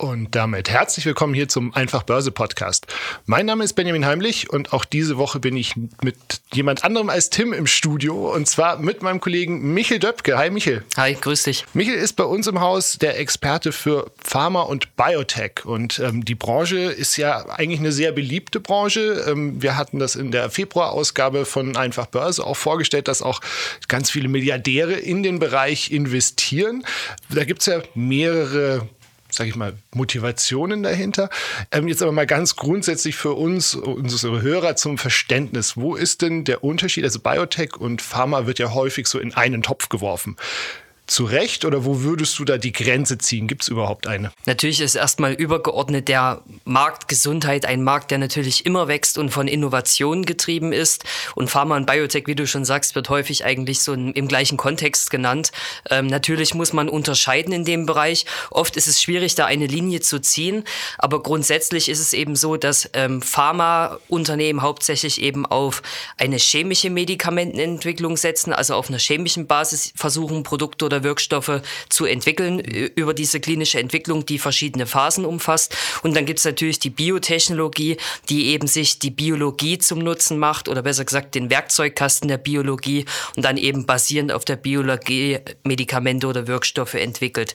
Und damit herzlich willkommen hier zum Einfach Börse Podcast. Mein Name ist Benjamin Heimlich und auch diese Woche bin ich mit jemand anderem als Tim im Studio und zwar mit meinem Kollegen Michel Döpke. Hi Michel. Hi, grüß dich. Michel ist bei uns im Haus der Experte für Pharma und Biotech und ähm, die Branche ist ja eigentlich eine sehr beliebte Branche. Ähm, wir hatten das in der Februarausgabe von Einfach Börse auch vorgestellt, dass auch ganz viele Milliardäre in den Bereich investieren. Da gibt es ja mehrere sage ich mal, Motivationen dahinter. Ähm, jetzt aber mal ganz grundsätzlich für uns, unsere Hörer zum Verständnis. Wo ist denn der Unterschied? Also Biotech und Pharma wird ja häufig so in einen Topf geworfen zu Recht oder wo würdest du da die Grenze ziehen? Gibt es überhaupt eine? Natürlich ist erstmal übergeordnet der Markt Gesundheit ein Markt, der natürlich immer wächst und von Innovationen getrieben ist. Und Pharma und Biotech, wie du schon sagst, wird häufig eigentlich so im gleichen Kontext genannt. Ähm, natürlich muss man unterscheiden in dem Bereich. Oft ist es schwierig, da eine Linie zu ziehen. Aber grundsätzlich ist es eben so, dass ähm, Pharmaunternehmen hauptsächlich eben auf eine chemische Medikamentenentwicklung setzen, also auf einer chemischen Basis versuchen, Produkte oder oder Wirkstoffe zu entwickeln über diese klinische Entwicklung, die verschiedene Phasen umfasst. Und dann gibt es natürlich die Biotechnologie, die eben sich die Biologie zum Nutzen macht oder besser gesagt den Werkzeugkasten der Biologie und dann eben basierend auf der Biologie Medikamente oder Wirkstoffe entwickelt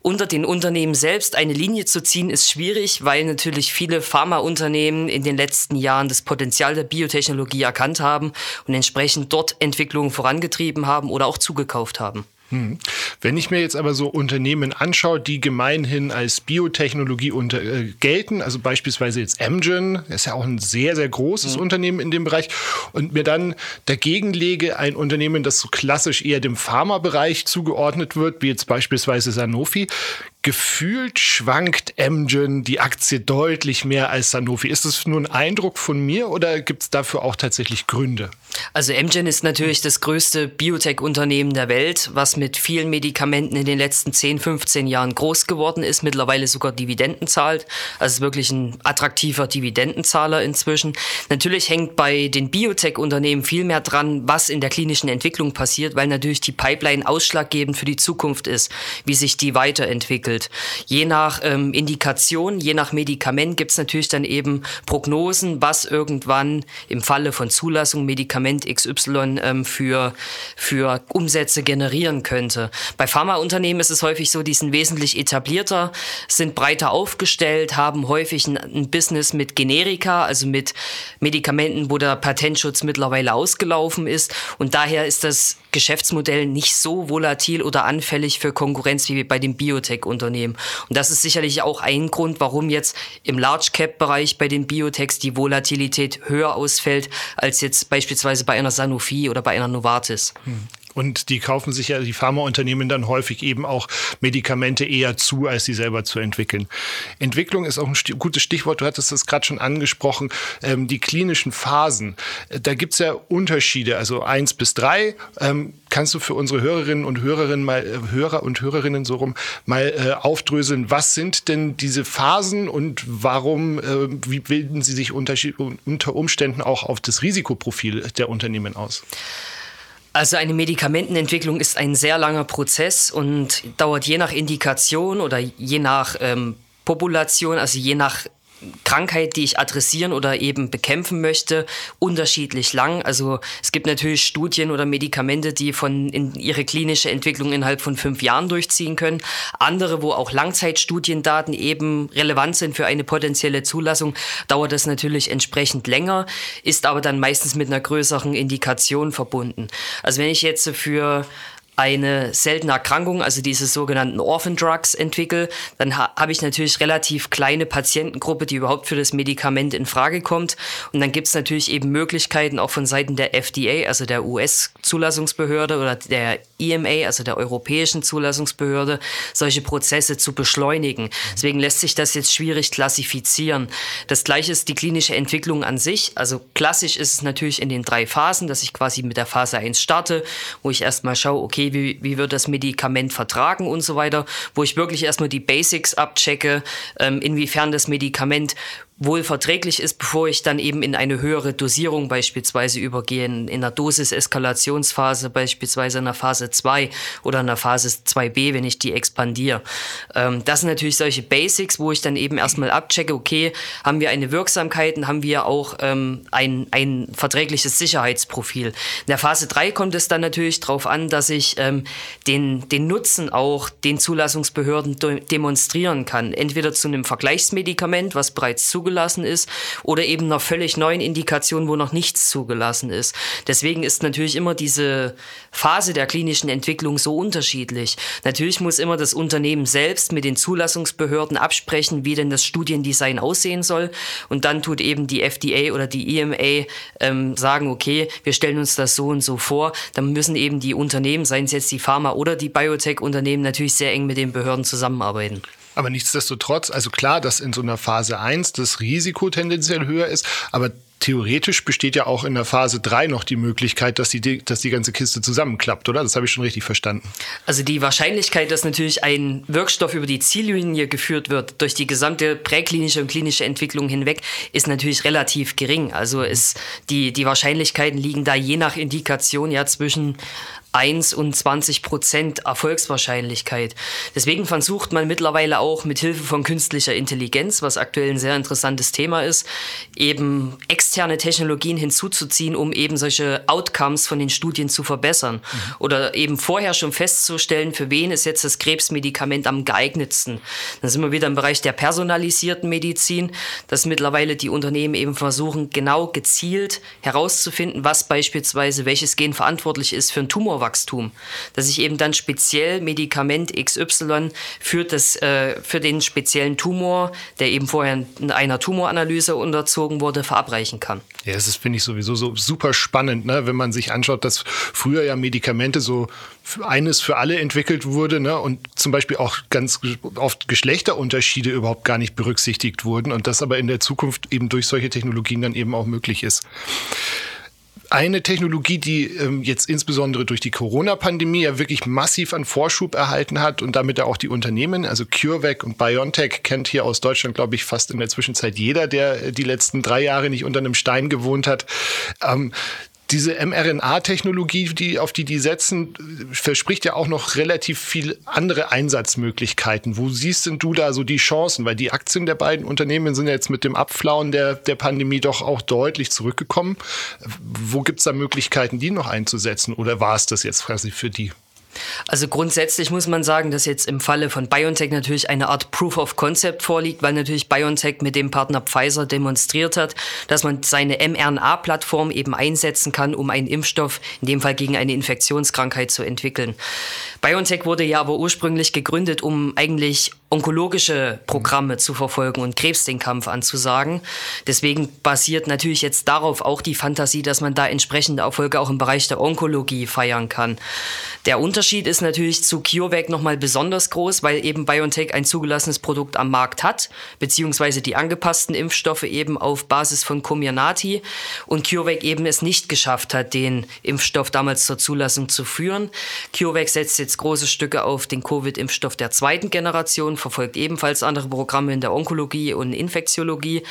unter den Unternehmen selbst eine Linie zu ziehen, ist schwierig, weil natürlich viele Pharmaunternehmen in den letzten Jahren das Potenzial der Biotechnologie erkannt haben und entsprechend dort Entwicklungen vorangetrieben haben oder auch zugekauft haben. Hm. Wenn ich mir jetzt aber so Unternehmen anschaue, die gemeinhin als Biotechnologie unter, äh, gelten, also beispielsweise jetzt Amgen, ist ja auch ein sehr, sehr großes mhm. Unternehmen in dem Bereich, und mir dann dagegen lege ein Unternehmen, das so klassisch eher dem Pharmabereich zugeordnet wird, wie jetzt beispielsweise Sanofi, gefühlt schwankt Amgen die Aktie deutlich mehr als Sanofi. Ist das nur ein Eindruck von mir oder gibt es dafür auch tatsächlich Gründe? Also Amgen ist natürlich das größte Biotech-Unternehmen der Welt, was mit vielen Medikamenten in den letzten 10, 15 Jahren groß geworden ist, mittlerweile sogar Dividenden zahlt. Also wirklich ein attraktiver Dividendenzahler inzwischen. Natürlich hängt bei den Biotech-Unternehmen viel mehr dran, was in der klinischen Entwicklung passiert, weil natürlich die Pipeline ausschlaggebend für die Zukunft ist, wie sich die weiterentwickelt. Je nach ähm, Indikation, je nach Medikament gibt es natürlich dann eben Prognosen, was irgendwann im Falle von Zulassung Medikament XY ähm, für, für Umsätze generieren könnte. Bei Pharmaunternehmen ist es häufig so, die sind wesentlich etablierter, sind breiter aufgestellt, haben häufig ein, ein Business mit Generika, also mit Medikamenten, wo der Patentschutz mittlerweile ausgelaufen ist. Und daher ist das Geschäftsmodell nicht so volatil oder anfällig für Konkurrenz wie bei den Biotech-Unternehmen. Und das ist sicherlich auch ein Grund, warum jetzt im Large-Cap-Bereich bei den Biotechs die Volatilität höher ausfällt als jetzt beispielsweise bei einer Sanofi oder bei einer Novartis. Hm. Und die kaufen sich ja die Pharmaunternehmen dann häufig eben auch Medikamente eher zu, als sie selber zu entwickeln. Entwicklung ist auch ein sti gutes Stichwort. Du hattest das gerade schon angesprochen. Ähm, die klinischen Phasen. Äh, da gibt es ja Unterschiede, also eins bis drei. Ähm, kannst du für unsere Hörerinnen und Hörerinnen mal, äh, Hörer und Hörerinnen so rum mal äh, aufdröseln, was sind denn diese Phasen und warum, äh, wie bilden sie sich unter, unter Umständen auch auf das Risikoprofil der Unternehmen aus? Also eine Medikamentenentwicklung ist ein sehr langer Prozess und dauert je nach Indikation oder je nach ähm, Population, also je nach Krankheit, die ich adressieren oder eben bekämpfen möchte, unterschiedlich lang. Also es gibt natürlich Studien oder Medikamente, die von in ihre klinische Entwicklung innerhalb von fünf Jahren durchziehen können. Andere, wo auch Langzeitstudiendaten eben relevant sind für eine potenzielle Zulassung, dauert das natürlich entsprechend länger, ist aber dann meistens mit einer größeren Indikation verbunden. Also wenn ich jetzt für eine seltene Erkrankung, also diese sogenannten Orphan Drugs entwickle, dann ha habe ich natürlich relativ kleine Patientengruppe, die überhaupt für das Medikament in Frage kommt. Und dann gibt es natürlich eben Möglichkeiten auch von Seiten der FDA, also der US-Zulassungsbehörde oder der EMA, also der Europäischen Zulassungsbehörde, solche Prozesse zu beschleunigen. Deswegen lässt sich das jetzt schwierig klassifizieren. Das gleiche ist die klinische Entwicklung an sich. Also klassisch ist es natürlich in den drei Phasen, dass ich quasi mit der Phase 1 starte, wo ich erstmal schaue, okay, wie, wie wird das Medikament vertragen und so weiter, wo ich wirklich erstmal die Basics abchecke, ähm, inwiefern das Medikament wohl verträglich ist, bevor ich dann eben in eine höhere Dosierung beispielsweise übergehe, in einer Dosis-Eskalationsphase, beispielsweise in der Phase 2 oder in der Phase 2b, wenn ich die expandiere. Ähm, das sind natürlich solche Basics, wo ich dann eben erstmal abchecke, okay, haben wir eine Wirksamkeit und haben wir auch ähm, ein, ein verträgliches Sicherheitsprofil. In der Phase 3 kommt es dann natürlich darauf an, dass ich ähm, den, den Nutzen auch den Zulassungsbehörden demonstrieren kann. Entweder zu einem Vergleichsmedikament, was bereits zugelassen zugelassen ist oder eben einer völlig neuen Indikation, wo noch nichts zugelassen ist. Deswegen ist natürlich immer diese Phase der klinischen Entwicklung so unterschiedlich. Natürlich muss immer das Unternehmen selbst mit den Zulassungsbehörden absprechen, wie denn das Studiendesign aussehen soll. Und dann tut eben die FDA oder die EMA ähm, sagen, okay, wir stellen uns das so und so vor. Dann müssen eben die Unternehmen, seien es jetzt die Pharma- oder die Biotech-Unternehmen, natürlich sehr eng mit den Behörden zusammenarbeiten. Aber nichtsdestotrotz, also klar, dass in so einer Phase 1 das Risiko tendenziell höher ist, aber theoretisch besteht ja auch in der Phase 3 noch die Möglichkeit, dass die, dass die ganze Kiste zusammenklappt, oder? Das habe ich schon richtig verstanden. Also die Wahrscheinlichkeit, dass natürlich ein Wirkstoff über die Ziellinie geführt wird, durch die gesamte präklinische und klinische Entwicklung hinweg, ist natürlich relativ gering. Also ist die, die Wahrscheinlichkeiten liegen da je nach Indikation ja zwischen 1 und 20 Prozent Erfolgswahrscheinlichkeit. Deswegen versucht man mittlerweile auch mit Hilfe von künstlicher Intelligenz, was aktuell ein sehr interessantes Thema ist, eben externe Technologien hinzuzuziehen, um eben solche Outcomes von den Studien zu verbessern. Mhm. Oder eben vorher schon festzustellen, für wen ist jetzt das Krebsmedikament am geeignetsten. Dann sind wir wieder im Bereich der personalisierten Medizin, dass mittlerweile die Unternehmen eben versuchen, genau gezielt herauszufinden, was beispielsweise welches Gen verantwortlich ist für einen Tumor Tumorwachstum, dass ich eben dann speziell Medikament XY für, das, äh, für den speziellen Tumor, der eben vorher in einer Tumoranalyse unterzogen wurde, verabreichen kann. Ja, das finde ich, sowieso so super spannend, ne? wenn man sich anschaut, dass früher ja Medikamente so eines für alle entwickelt wurde ne? und zum Beispiel auch ganz oft Geschlechterunterschiede überhaupt gar nicht berücksichtigt wurden und das aber in der Zukunft eben durch solche Technologien dann eben auch möglich ist. Eine Technologie, die ähm, jetzt insbesondere durch die Corona-Pandemie ja wirklich massiv an Vorschub erhalten hat und damit ja auch die Unternehmen, also CureVac und BioNTech kennt hier aus Deutschland, glaube ich, fast in der Zwischenzeit jeder, der die letzten drei Jahre nicht unter einem Stein gewohnt hat. Ähm, diese mRNA-Technologie, die, auf die die setzen, verspricht ja auch noch relativ viel andere Einsatzmöglichkeiten. Wo siehst denn du da so die Chancen? Weil die Aktien der beiden Unternehmen sind ja jetzt mit dem Abflauen der, der Pandemie doch auch deutlich zurückgekommen. Wo gibt's da Möglichkeiten, die noch einzusetzen? Oder war es das jetzt quasi für die? Also grundsätzlich muss man sagen, dass jetzt im Falle von BioNTech natürlich eine Art Proof of Concept vorliegt, weil natürlich BioNTech mit dem Partner Pfizer demonstriert hat, dass man seine mRNA-Plattform eben einsetzen kann, um einen Impfstoff, in dem Fall gegen eine Infektionskrankheit zu entwickeln. BioNTech wurde ja aber ursprünglich gegründet, um eigentlich onkologische Programme zu verfolgen und Krebs den Kampf anzusagen. Deswegen basiert natürlich jetzt darauf auch die Fantasie, dass man da entsprechende Erfolge auch im Bereich der Onkologie feiern kann. Der Unterschied ist natürlich zu CureVac nochmal besonders groß, weil eben BioNTech ein zugelassenes Produkt am Markt hat, beziehungsweise die angepassten Impfstoffe eben auf Basis von Comirnaty und CureVac eben es nicht geschafft hat, den Impfstoff damals zur Zulassung zu führen. CureVac setzt jetzt große Stücke auf den Covid-Impfstoff der zweiten Generation, verfolgt ebenfalls andere Programme in der Onkologie und Infektiologie,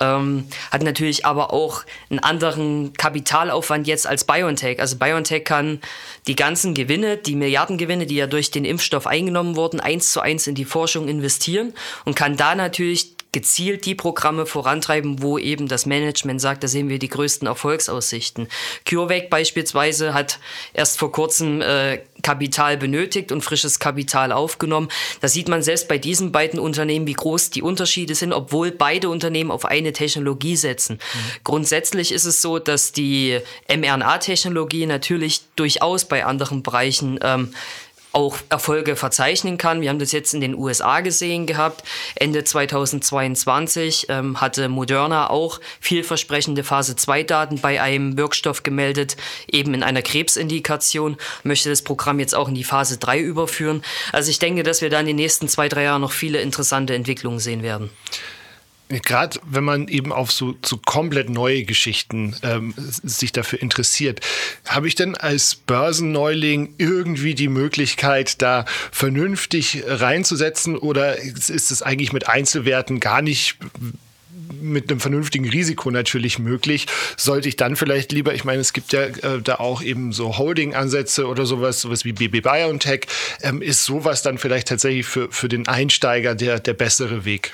ähm, hat natürlich aber auch einen anderen Kapitalaufwand jetzt als BioNTech. Also BioNTech kann die ganzen Gewinne, die Milliardengewinne, die ja durch den Impfstoff eingenommen wurden, eins zu eins in die Forschung investieren und kann da natürlich gezielt die Programme vorantreiben, wo eben das Management sagt, da sehen wir die größten Erfolgsaussichten. CureVac beispielsweise hat erst vor kurzem äh, Kapital benötigt und frisches Kapital aufgenommen. Da sieht man selbst bei diesen beiden Unternehmen, wie groß die Unterschiede sind, obwohl beide Unternehmen auf eine Technologie setzen. Mhm. Grundsätzlich ist es so, dass die mRNA-Technologie natürlich durchaus bei anderen Bereichen ähm, auch Erfolge verzeichnen kann. Wir haben das jetzt in den USA gesehen gehabt. Ende 2022 ähm, hatte Moderna auch vielversprechende Phase-2-Daten bei einem Wirkstoff gemeldet, eben in einer Krebsindikation, möchte das Programm jetzt auch in die Phase 3 überführen. Also ich denke, dass wir da in den nächsten zwei, drei Jahren noch viele interessante Entwicklungen sehen werden. Gerade wenn man eben auf so, so komplett neue Geschichten ähm, sich dafür interessiert, habe ich denn als Börsenneuling irgendwie die Möglichkeit, da vernünftig reinzusetzen oder ist es eigentlich mit Einzelwerten gar nicht mit einem vernünftigen Risiko natürlich möglich. Sollte ich dann vielleicht lieber, ich meine, es gibt ja äh, da auch eben so Holding-Ansätze oder sowas, sowas wie BB BioNTech. Ähm, ist sowas dann vielleicht tatsächlich für, für den Einsteiger der, der bessere Weg?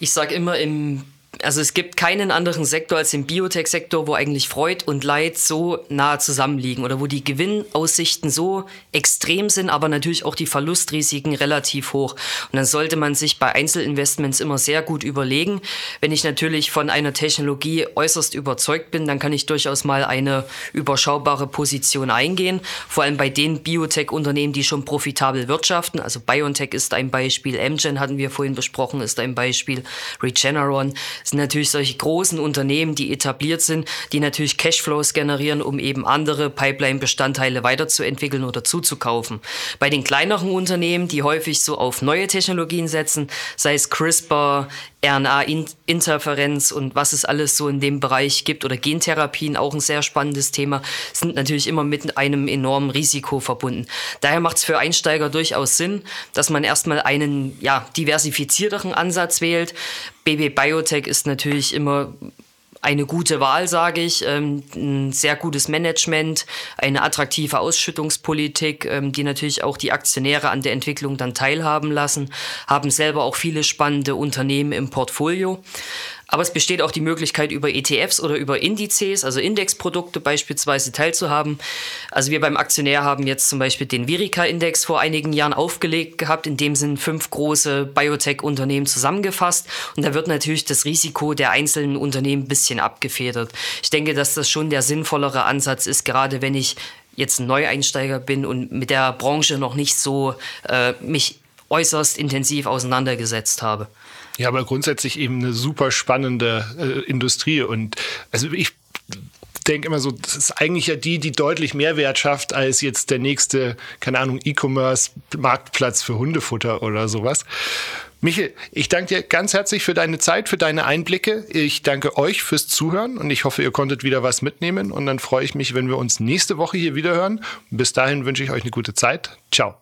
Ich sage immer im also es gibt keinen anderen Sektor als den Biotech-Sektor, wo eigentlich Freud und Leid so nah zusammenliegen oder wo die Gewinnaussichten so extrem sind, aber natürlich auch die Verlustrisiken relativ hoch. Und dann sollte man sich bei Einzelinvestments immer sehr gut überlegen. Wenn ich natürlich von einer Technologie äußerst überzeugt bin, dann kann ich durchaus mal eine überschaubare Position eingehen. Vor allem bei den Biotech-Unternehmen, die schon profitabel wirtschaften. Also BioNTech ist ein Beispiel, Amgen hatten wir vorhin besprochen, ist ein Beispiel, Regeneron sind natürlich solche großen Unternehmen, die etabliert sind, die natürlich Cashflows generieren, um eben andere Pipeline-Bestandteile weiterzuentwickeln oder zuzukaufen. Bei den kleineren Unternehmen, die häufig so auf neue Technologien setzen, sei es CRISPR, RNA-Interferenz und was es alles so in dem Bereich gibt oder Gentherapien, auch ein sehr spannendes Thema, sind natürlich immer mit einem enormen Risiko verbunden. Daher macht es für Einsteiger durchaus Sinn, dass man erstmal einen ja, diversifizierteren Ansatz wählt. BB Biotech ist natürlich immer eine gute Wahl, sage ich. Ähm, ein sehr gutes Management, eine attraktive Ausschüttungspolitik, ähm, die natürlich auch die Aktionäre an der Entwicklung dann teilhaben lassen, haben selber auch viele spannende Unternehmen im Portfolio. Aber es besteht auch die Möglichkeit, über ETFs oder über Indizes, also Indexprodukte beispielsweise teilzuhaben. Also wir beim Aktionär haben jetzt zum Beispiel den Virica-Index vor einigen Jahren aufgelegt gehabt. In dem sind fünf große Biotech-Unternehmen zusammengefasst. Und da wird natürlich das Risiko der einzelnen Unternehmen ein bisschen abgefedert. Ich denke, dass das schon der sinnvollere Ansatz ist, gerade wenn ich jetzt ein Neueinsteiger bin und mit der Branche noch nicht so äh, mich äußerst intensiv auseinandergesetzt habe. Ja, aber grundsätzlich eben eine super spannende äh, Industrie. Und also ich denke immer so, das ist eigentlich ja die, die deutlich mehr Wert schafft als jetzt der nächste, keine Ahnung, E-Commerce-Marktplatz für Hundefutter oder sowas. Michael, ich danke dir ganz herzlich für deine Zeit, für deine Einblicke. Ich danke euch fürs Zuhören und ich hoffe, ihr konntet wieder was mitnehmen. Und dann freue ich mich, wenn wir uns nächste Woche hier wieder hören. Bis dahin wünsche ich euch eine gute Zeit. Ciao.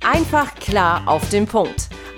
Einfach klar auf den Punkt.